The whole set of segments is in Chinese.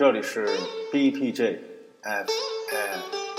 这里是 B T J FM。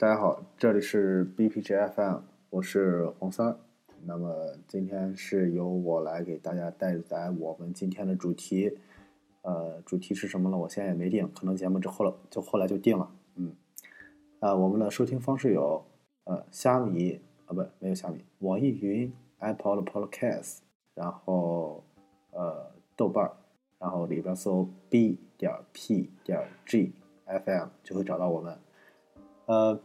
大家好，这里是 BPG FM，我是黄三。那么今天是由我来给大家带来我们今天的主题。呃，主题是什么呢？我现在也没定，可能节目之后了，就后来就定了。嗯，啊，我们的收听方式有呃虾米啊，不，没有虾米，网易云、Apple Podcast，然后呃豆瓣，然后里边搜 B 点 P 点 G FM 就会找到我们。呃。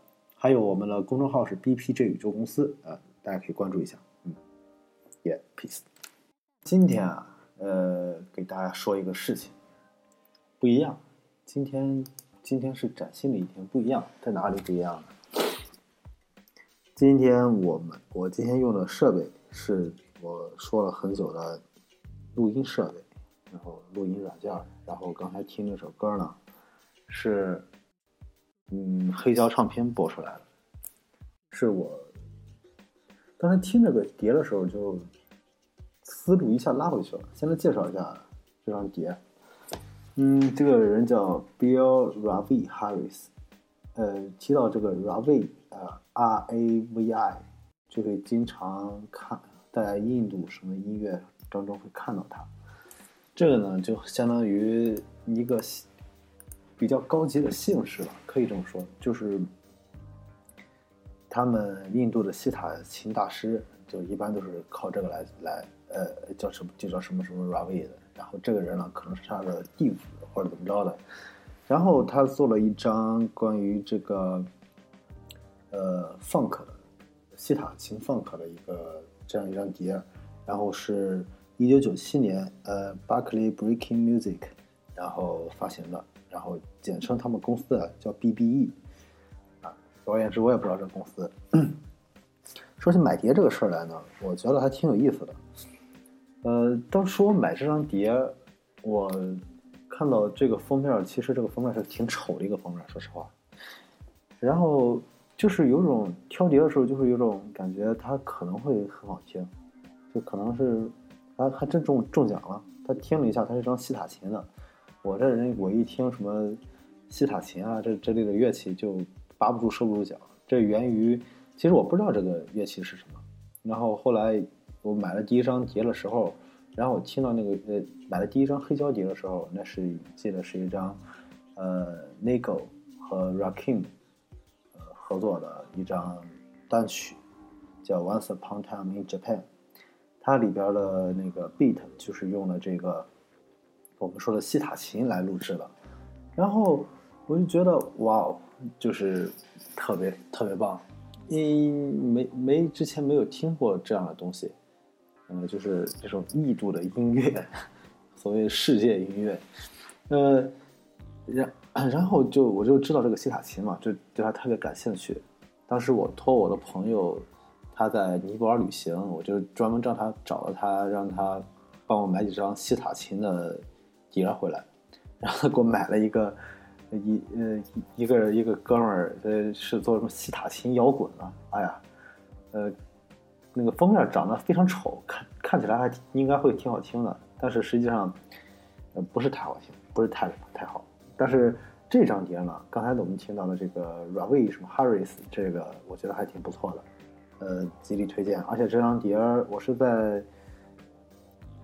还有我们的公众号是 BPG 宇宙公司啊，大家可以关注一下。嗯，Yeah，peace。今天啊，呃，给大家说一个事情，不一样。今天，今天是崭新的一天，不一样，在哪里不一样呢？今天我们，我今天用的设备是我说了很久的录音设备，然后录音软件，然后刚才听那首歌呢，是。嗯，黑胶唱片播出来了，是我刚才听这个碟的时候就思路一下拉回去了。现在介绍一下这张碟，嗯，这个人叫 Bill Ravi Harris，呃，提到这个 Ravi，呃，R A V I，就会经常看在印度什么音乐当中会看到他。这个呢，就相当于一个。比较高级的姓氏吧，可以这么说，就是他们印度的西塔琴大师，就一般都是靠这个来来，呃，叫什么就叫什么什么 Ravi 的。然后这个人呢，可能是他的弟子或者怎么着的。然后他做了一张关于这个，呃，funk 的西塔琴 funk 的一个这样一张碟，然后是一九九七年，呃 Buckley Breaking Music，然后发行的。然后简称他们公司的叫 BBE，啊，总而言之，我也不知道这个公司。说起买碟这个事儿来呢，我觉得还挺有意思的。呃，当初我买这张碟，我看到这个封面，其实这个封面是挺丑的一个封面，说实话。然后就是有种挑碟的时候，就是有种感觉，它可能会很好听，就可能是还还真中中奖了。他听了一下，他是张西塔琴的。我这人我一听什么西塔琴啊，这这类的乐器就扒不住收不住脚。这源于其实我不知道这个乐器是什么。然后后来我买了第一张碟的时候，然后我听到那个呃买了第一张黑胶碟的时候，那是记得是一张呃 Nigo 和 Rakim 呃合作的一张单曲，叫 Once Upon a Time in Japan。它里边的那个 beat 就是用了这个我们说的西塔琴来录制的。然后我就觉得哇，就是特别特别棒。因没没之前没有听过这样的东西，嗯，就是这种异度的音乐，所谓世界音乐，呃，然然后就我就知道这个西塔琴嘛，就对它特别感兴趣。当时我托我的朋友，他在尼泊尔旅行，我就专门让他找了他，让他帮我买几张西塔琴的碟回来，然后他给我买了一个。一呃一个一个哥们儿呃是做什么西塔琴摇滚的，哎呀，呃那个封面长得非常丑，看看起来还应该会挺好听的，但是实际上呃不是太好听，不是太太好。但是这张碟呢，刚才我们听到的这个 Ravi 什么 Harris 这个，我觉得还挺不错的，呃极力推荐。而且这张碟我是在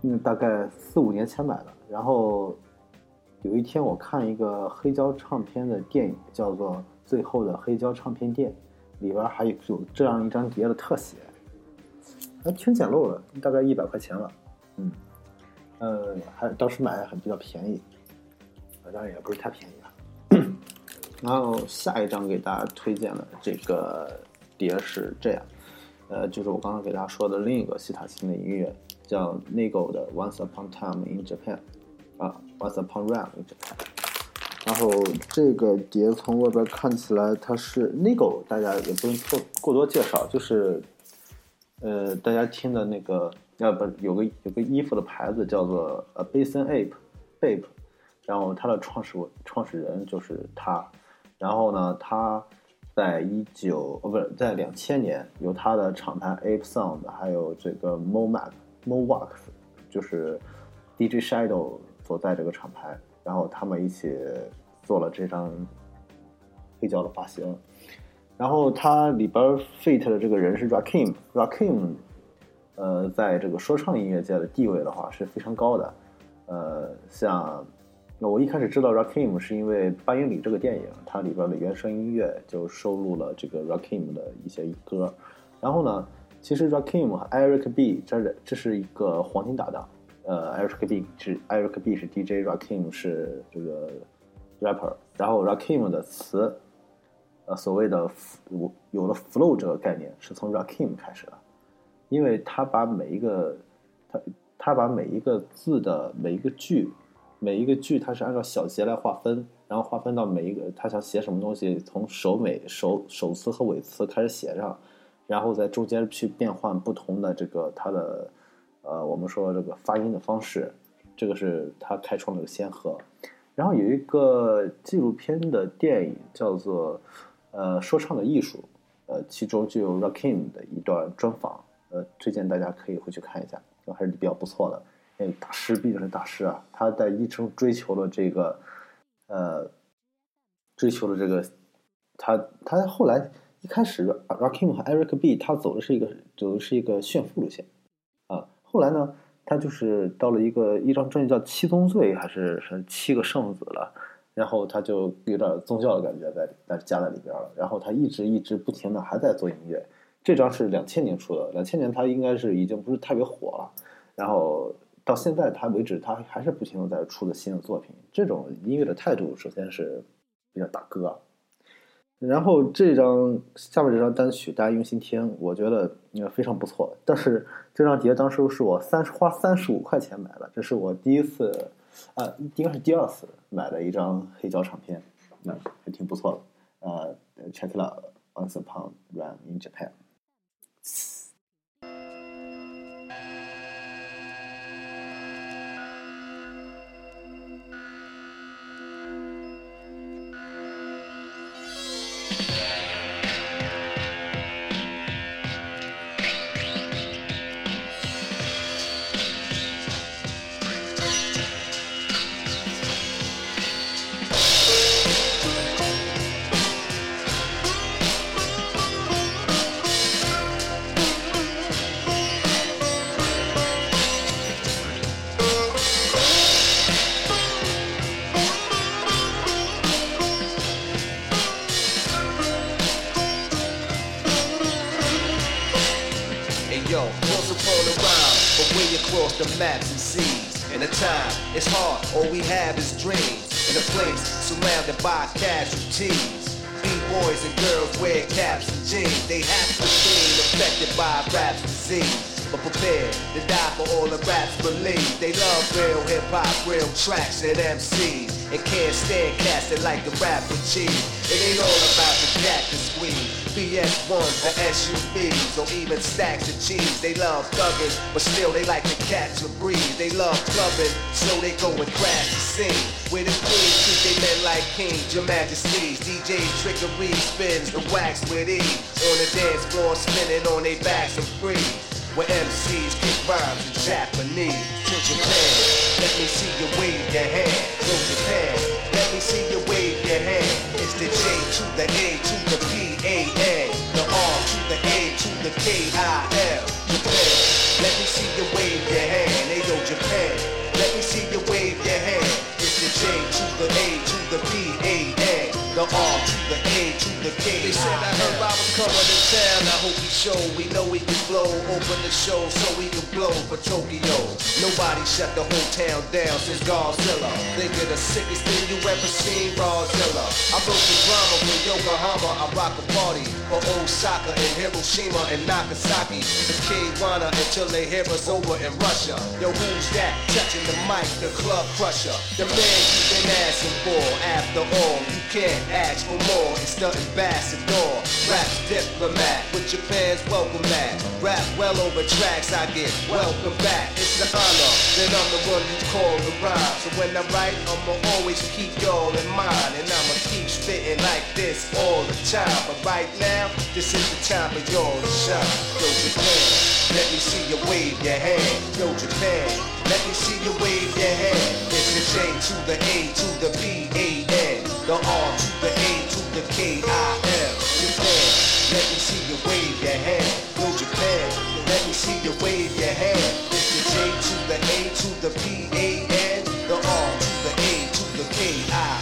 嗯大概四五年前买的，然后。有一天，我看一个黑胶唱片的电影，叫做《最后的黑胶唱片店》，里边还有有这样一张碟的特写，还挺简陋的，大概一百块钱了。嗯，呃，还当时买还比较便宜，当然也不是太便宜了。然后下一张给大家推荐的这个碟是这样，呃，就是我刚刚给大家说的另一个西塔琴的音乐，叫 Nigo 的《Once Upon Time in Japan》。啊，Once Upon a Time，然后这个碟从外边看起来它是 Nigo，大家也不用过过多介绍，就是呃，大家听的那个要不有个有个衣服的牌子叫做 A Basin Ape，Ape，然后它的创始创始人就是他，然后呢，他在一九哦不是在两千年由他的厂牌 Ape Sound，还有这个 Mo Mac Mo Wax，就是 DJ Shadow。所在这个厂牌，然后他们一起做了这张黑胶的发行。然后它里边 fit 的这个人是 Rakim，Rakim，呃，在这个说唱音乐界的地位的话是非常高的。呃，像那我一开始知道 Rakim 是因为《八英里》这个电影，它里边的原声音乐就收录了这个 Rakim 的一些歌。然后呢，其实 Rakim 和 Eric B 这是这是一个黄金搭档。呃，Eric B 是 Eric B 是 DJ，Rakim 是这个 rapper，然后 Rakim 的词，呃，所谓的有有了 flow 这个概念是从 Rakim 开始的，因为他把每一个他他把每一个字的每一个句，每一个句他是按照小节来划分，然后划分到每一个他想写什么东西，从首尾首首词和尾词开始写上，然后在中间去变换不同的这个他的。呃，我们说这个发音的方式，这个是他开创了个先河。然后有一个纪录片的电影叫做《呃说唱的艺术》，呃，其中就有 Rakim 的一段专访，呃，推荐大家可以回去看一下，还是比较不错的。因为大师毕竟是大师啊，他在一生追求了这个，呃，追求了这个，他他后来一开始 Rakim 和 Eric B 他走的是一个走的是一个炫富路线。后来呢，他就是到了一个一张专辑叫《七宗罪》还是什么七个圣子了，然后他就有点宗教的感觉在在加在里边了。然后他一直一直不停的还在做音乐。这张是两千年出的，两千年他应该是已经不是特别火了。然后到现在他为止，他还是不停的在出的新的作品。这种音乐的态度，首先是比较大哥。然后这张下面这张单曲大家用心听，我觉得也非常不错。但是这张碟当时是我三十花三十五块钱买的，这是我第一次，啊，应该是第二次买的一张黑胶唱片，那还挺不错的。呃，Check it out, Once upon run in Japan。Maps and seas. And the time, it's hard, all we have is dreams. In a place surrounded by casualties. B-boys and girls wear caps and jeans. They have to be affected by rap's disease but prepared to die for all the raps believe. They love real hip hop, real tracks and MCs, and can't stand casting like the rapper cheese. It ain't all about the cactus squeeze. BS1s, the SUVs, or even stacks of cheese. They love thugging, but still they like to catch a breeze. They love clubbing, so they go and crash the scene. Where the queens treat they men like kings, your majesties. DJ trickery spins the wax with ease. On the dance floor, spinning on their backs and free where MCs kick rhymes in Japanese. To Japan, let me see you wave your hand. Go Japan, let me see you wave your hand. It's the J to the A to K I L. Japan, let me see you wave your hand. Hey yo Japan, let me see you wave your hand. It's the J to the A to the P A N, the R to the A to the K. They said I heard I was coming to town. I hope we show. We know we can blow. Open the show so we can blow for Tokyo. Nobody shut the whole town down since Godzilla. Think of the sickest thing you ever seen, Rawzilla. I broke the drama from Yokohama. I rock a party for Osaka and Hiroshima and Nagasaki. The K-Wana until they hear us over in Russia. Yo, who's that? Touching the mic, the club crusher. The man you've been asking for. After all, you can't ask for more. It's the ambassador. Rap's diplomat with Japan's welcome mat. Rap well over tracks, I get welcome back. It's the honor, then I'm the one you call the rhyme. So when I write, I'ma always keep y'all in mind. And I'ma keep spitting like this all the time. But right now, this is the time for y'all to shine. Yo, Japan, let me see you wave your hand. Yo, Japan, let me see you wave your hand. It's the J to the A to the B A N, the R to the A to the K I L. Japan, let me see you wave your hand. You wave your hand. It's the J to the A to the P A N, the R to the A to the K I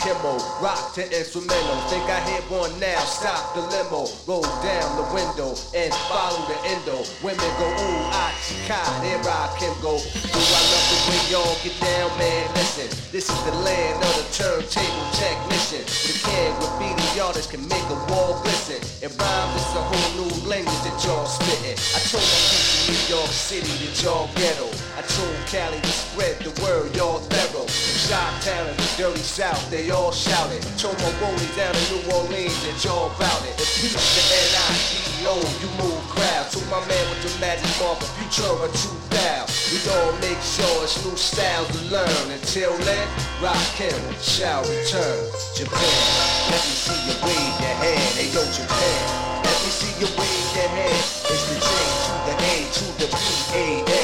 Kimbo, rock to instrumental. Think I hit one now, stop the limo. Roll down the window and follow the endo. Women go, ooh, ah, chika, there I can go. Do I love the way y'all get down, man? Listen, this is the land of the turntable technician. The can graffiti artist can make a wall glisten. And rhyme is a whole new language that y'all spitting. I told my people New York City that y'all ghetto. I told Cali to spread the word, y'all thorough. Shot and the dirty south, they all shouted. Told my rollies down in New Orleans that y'all bout it. And peace to N-I-G-O, you move crowd. Told my man with the magic mark of Futura 2000. We all make sure it's new styles to learn. Until then, rock him shall return. Japan, let me see you wave your hand. Hey yo, Japan, let me see you wave your hand. It's the J to the A to the P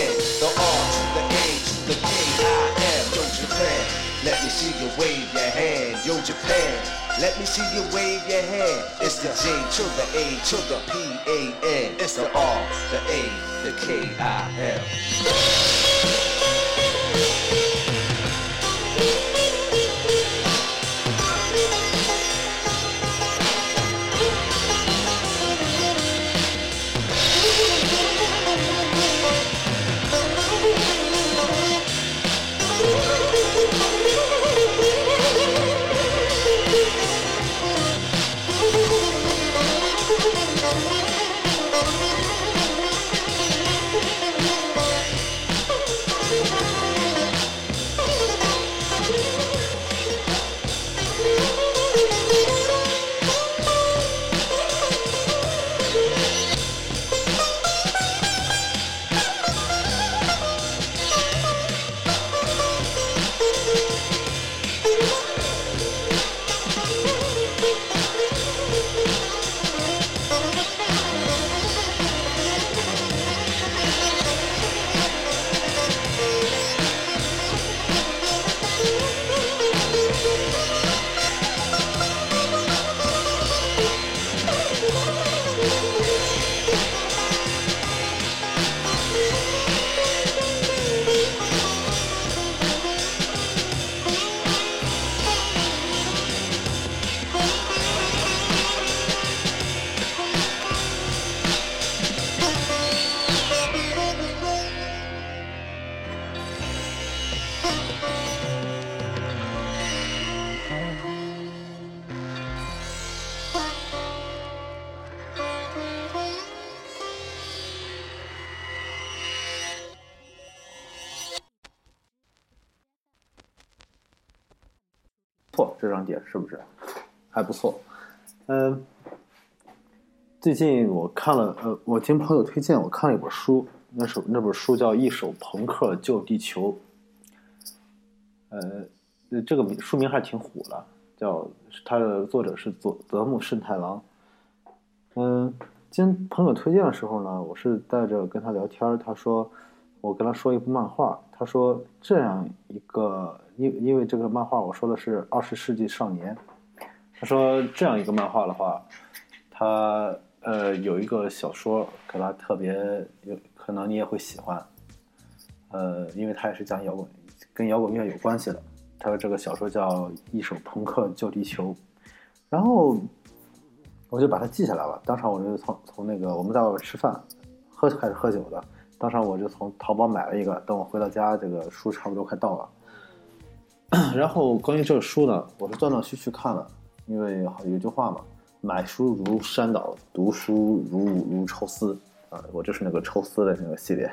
you wave your hand. Yo, Japan, let me see you wave your hand. It's the J to the A to the P A N. It's the R, the A, the K I M. 是不是还不错？嗯，最近我看了，呃，我听朋友推荐，我看了一本书，那首那本书叫《一首朋克救地球》。呃，这个名书名还挺火的，叫它的作者是佐泽木慎太郎。嗯，经朋友推荐的时候呢，我是带着跟他聊天，他说我跟他说一部漫画，他说这样一个，因因为这个漫画我说的是二十世纪少年，他说这样一个漫画的话，他呃有一个小说给他特别有可能你也会喜欢，呃，因为他也是讲摇滚，跟摇滚乐有关系的。他说这个小说叫《一首朋克救地球》，然后我就把它记下来了。当场我就从从那个我们在外面吃饭，喝开始喝酒的，当场我就从淘宝买了一个。等我回到家，这个书差不多快到了。然后关于这个书呢，我是断断续续看了，因为有句话嘛，“买书如山倒，读书如如抽丝”，啊，我就是那个抽丝的那个系列。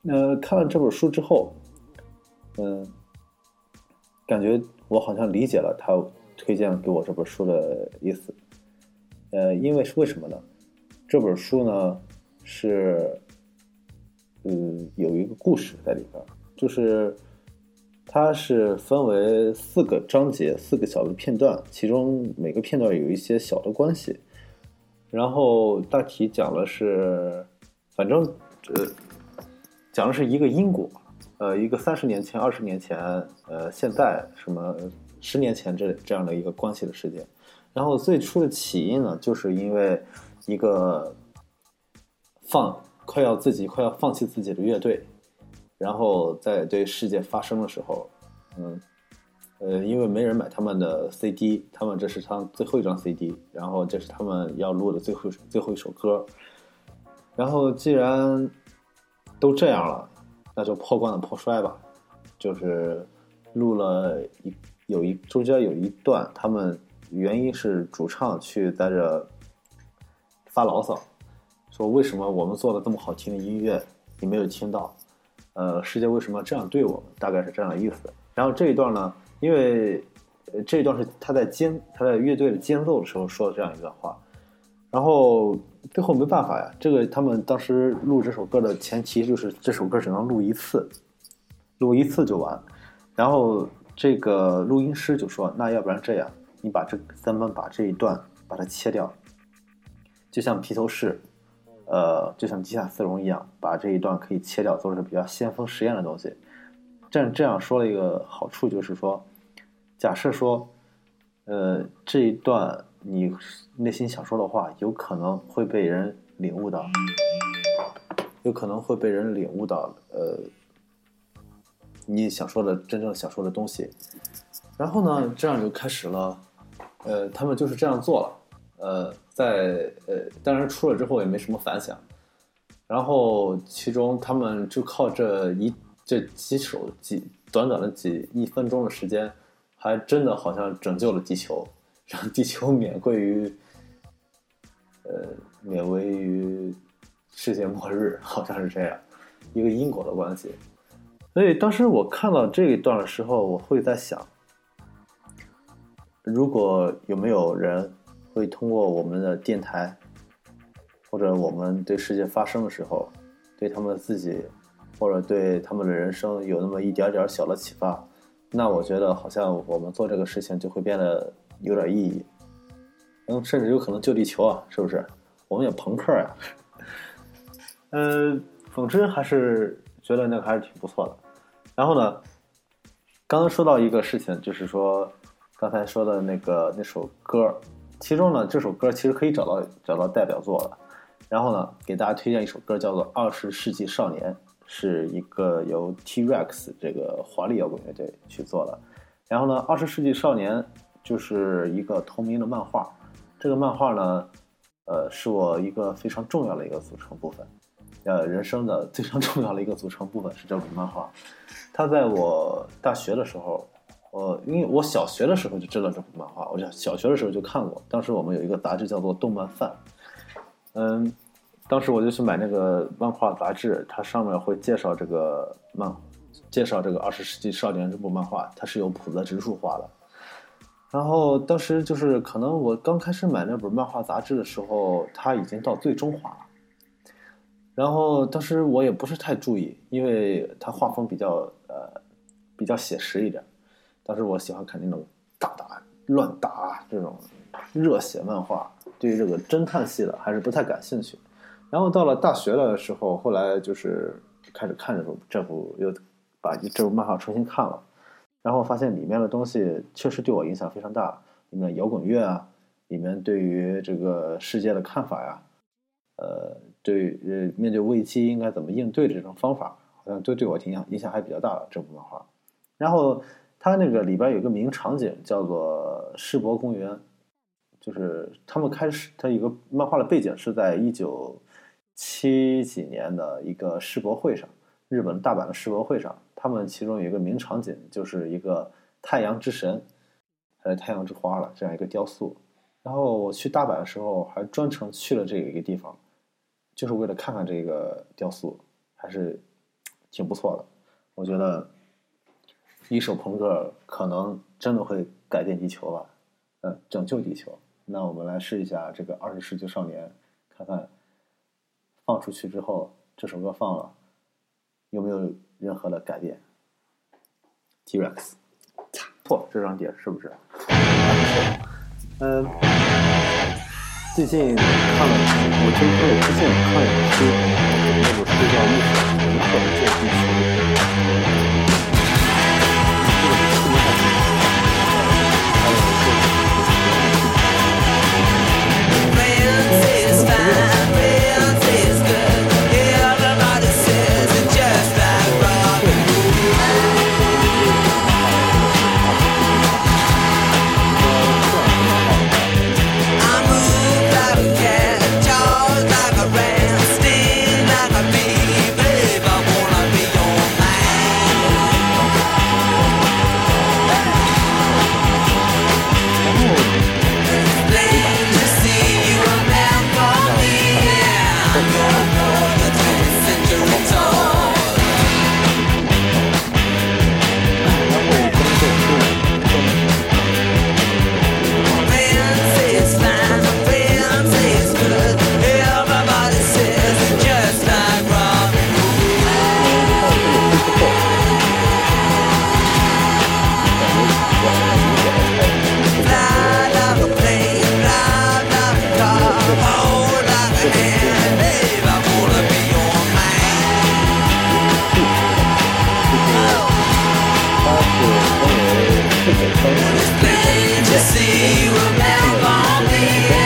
那看完这本书之后，嗯，感觉我好像理解了他推荐给我这本书的意思。呃，因为是为什么呢？这本书呢是，嗯，有一个故事在里边，就是它是分为四个章节，四个小的片段，其中每个片段有一些小的关系，然后大体讲的是，反正呃，讲的是一个因果，呃，一个三十年前、二十年前，呃，现在什么十年前这这样的一个关系的事件。然后最初的起因呢，就是因为一个放快要自己快要放弃自己的乐队，然后在对世界发声的时候，嗯，呃，因为没人买他们的 CD，他们这是他最后一张 CD，然后这是他们要录的最后最后一首歌，然后既然都这样了，那就破罐子破摔吧，就是录了一有一中间有一段他们。原因是主唱去在这发牢骚，说为什么我们做的这么好听的音乐你没有听到？呃，世界为什么这样对我们？大概是这样的意思。然后这一段呢，因为这一段是他在间他在乐队的间奏的时候说的这样一段话。然后最后没办法呀，这个他们当时录这首歌的前提就是这首歌只能录一次，录一次就完。然后这个录音师就说：“那要不然这样。”你把这咱们把这一段把它切掉，就像披头士，呃，就像地下丝绒一样，把这一段可以切掉，做成比较先锋实验的东西。这这样说了一个好处就是说，假设说，呃，这一段你内心想说的话，有可能会被人领悟到，有可能会被人领悟到，呃，你想说的真正想说的东西。然后呢，这样就开始了。呃，他们就是这样做了，呃，在呃，当然出了之后也没什么反响，然后其中他们就靠这一这几首几短短的几一分钟的时间，还真的好像拯救了地球，让地球免贵于，呃，免为于世界末日，好像是这样一个因果的关系。所以当时我看到这一段的时候，我会在想。如果有没有人会通过我们的电台，或者我们对世界发声的时候，对他们自己，或者对他们的人生有那么一点点小的启发，那我觉得好像我们做这个事情就会变得有点意义，嗯，甚至有可能救地球啊，是不是？我们也朋克呀，嗯，总之还是觉得那个还是挺不错的。然后呢，刚刚说到一个事情，就是说。刚才说的那个那首歌，其中呢，这首歌其实可以找到找到代表作了。然后呢，给大家推荐一首歌，叫做《二十世纪少年》，是一个由 T-Rex 这个华丽摇滚乐队去做的。然后呢，《二十世纪少年》就是一个同名的漫画。这个漫画呢，呃，是我一个非常重要的一个组成部分，呃，人生的非常重要的一个组成部分是这本漫画。它在我大学的时候。呃，因为我小学的时候就知道这部漫画，我小小学的时候就看过。当时我们有一个杂志叫做《动漫范》，嗯，当时我就去买那个漫画杂志，它上面会介绍这个漫，介绍这个《二十世纪少年》这部漫画，它是由浦泽直树画的。然后当时就是可能我刚开始买那本漫画杂志的时候，它已经到最终话了。然后当时我也不是太注意，因为它画风比较呃比较写实一点。当时我喜欢看那种大打乱打这种热血漫画，对于这个侦探系的还是不太感兴趣。然后到了大学的时候，后来就是开始看这部这部又把这部漫画重新看了，然后发现里面的东西确实对我影响非常大。里面摇滚乐啊，里面对于这个世界的看法呀，呃，对呃面对危机应该怎么应对的这种方法，好像都对我影响影响还比较大的这部漫画。然后它那个里边有个名场景叫做世博公园，就是他们开始它一个漫画的背景是在一九七几年的一个世博会上，日本大阪的世博会上，他们其中有一个名场景就是一个太阳之神，还是太阳之花了这样一个雕塑。然后我去大阪的时候还专程去了这一个地方，就是为了看看这个雕塑，还是挺不错的。我觉得一首朋克可能真的会改变地球吧，呃，拯救地球。那我们来试一下这个《二十世纪少年》，看看放出去之后，这首歌放了有没有任何的改变？T-Rex，错，这张碟是不是？嗯，最近看了，我听朋友推荐看了一本书，那本书叫《历史朋克救地球》。you see what love on me.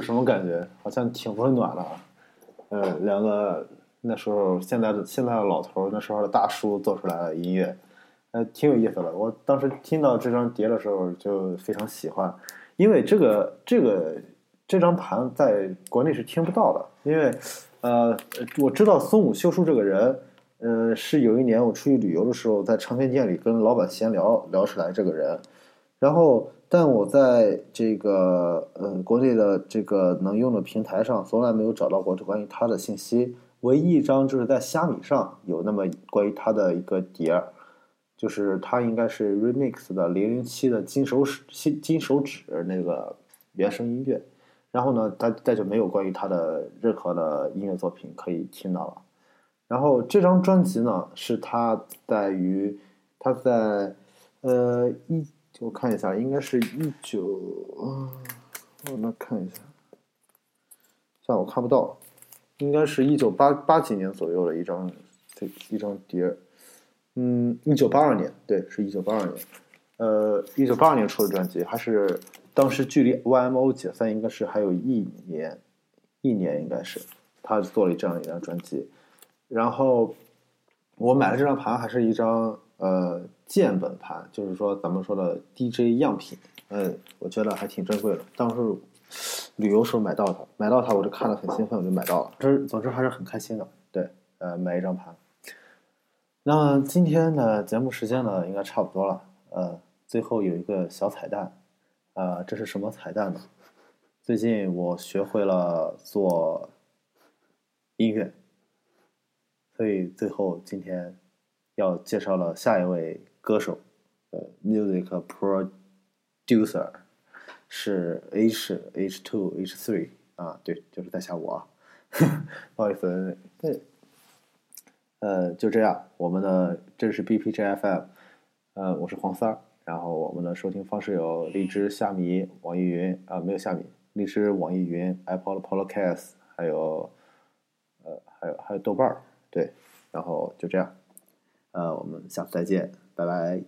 什么感觉？好像挺温暖的。呃，两个那时候现在的现在的老头，那时候的大叔做出来的音乐，呃，挺有意思的。我当时听到这张碟的时候就非常喜欢，因为这个这个这张盘在国内是听不到的，因为呃，我知道松武修书这个人，呃，是有一年我出去旅游的时候，在唱片店里跟老板闲聊聊出来这个人，然后，但我在这个呃国内的这个能用的平台上，从来没有找到过这关于他的信息。唯一一张就是在虾米上有那么关于他的一个碟儿，就是他应该是 remix 的零零七的金手指金金手指那个原声音乐。然后呢，他再就没有关于他的任何的音乐作品可以听到了。然后这张专辑呢，是他在于他在呃一我看一下，应该是一九，我来看一下，算了，我看不到，应该是一九八八几年左右的一张这一张碟，嗯，一九八二年，对，是一九八二年，呃，一九八二年出的专辑，还是当时距离 YMO 解散应该是还有一年，一年应该是他做了这样一张专辑，然后我买的这张盘还是一张呃键本盘，就是说咱们说的 DJ 样品，嗯，我觉得还挺珍贵的。当时旅游时候买到它，买到它我就看了很兴奋，我就买到了。这总之还是很开心的，对，呃，买一张盘。那今天的节目时间呢，应该差不多了。呃，最后有一个小彩蛋，呃，这是什么彩蛋呢？最近我学会了做音乐，所以最后今天要介绍了下一位歌手，呃，music producer 是 H H two H three 啊，对，就是在下我啊，不好意思，对，呃，就这样，我们的这是 BPJ FM，呃，我是黄三儿，然后我们的收听方式有荔枝、虾米、网易云啊、没有虾米，荔枝、网易云、Apple Podcast，还有呃，还有还有豆瓣儿，对，然后就这样，呃，我们下次再见，拜拜。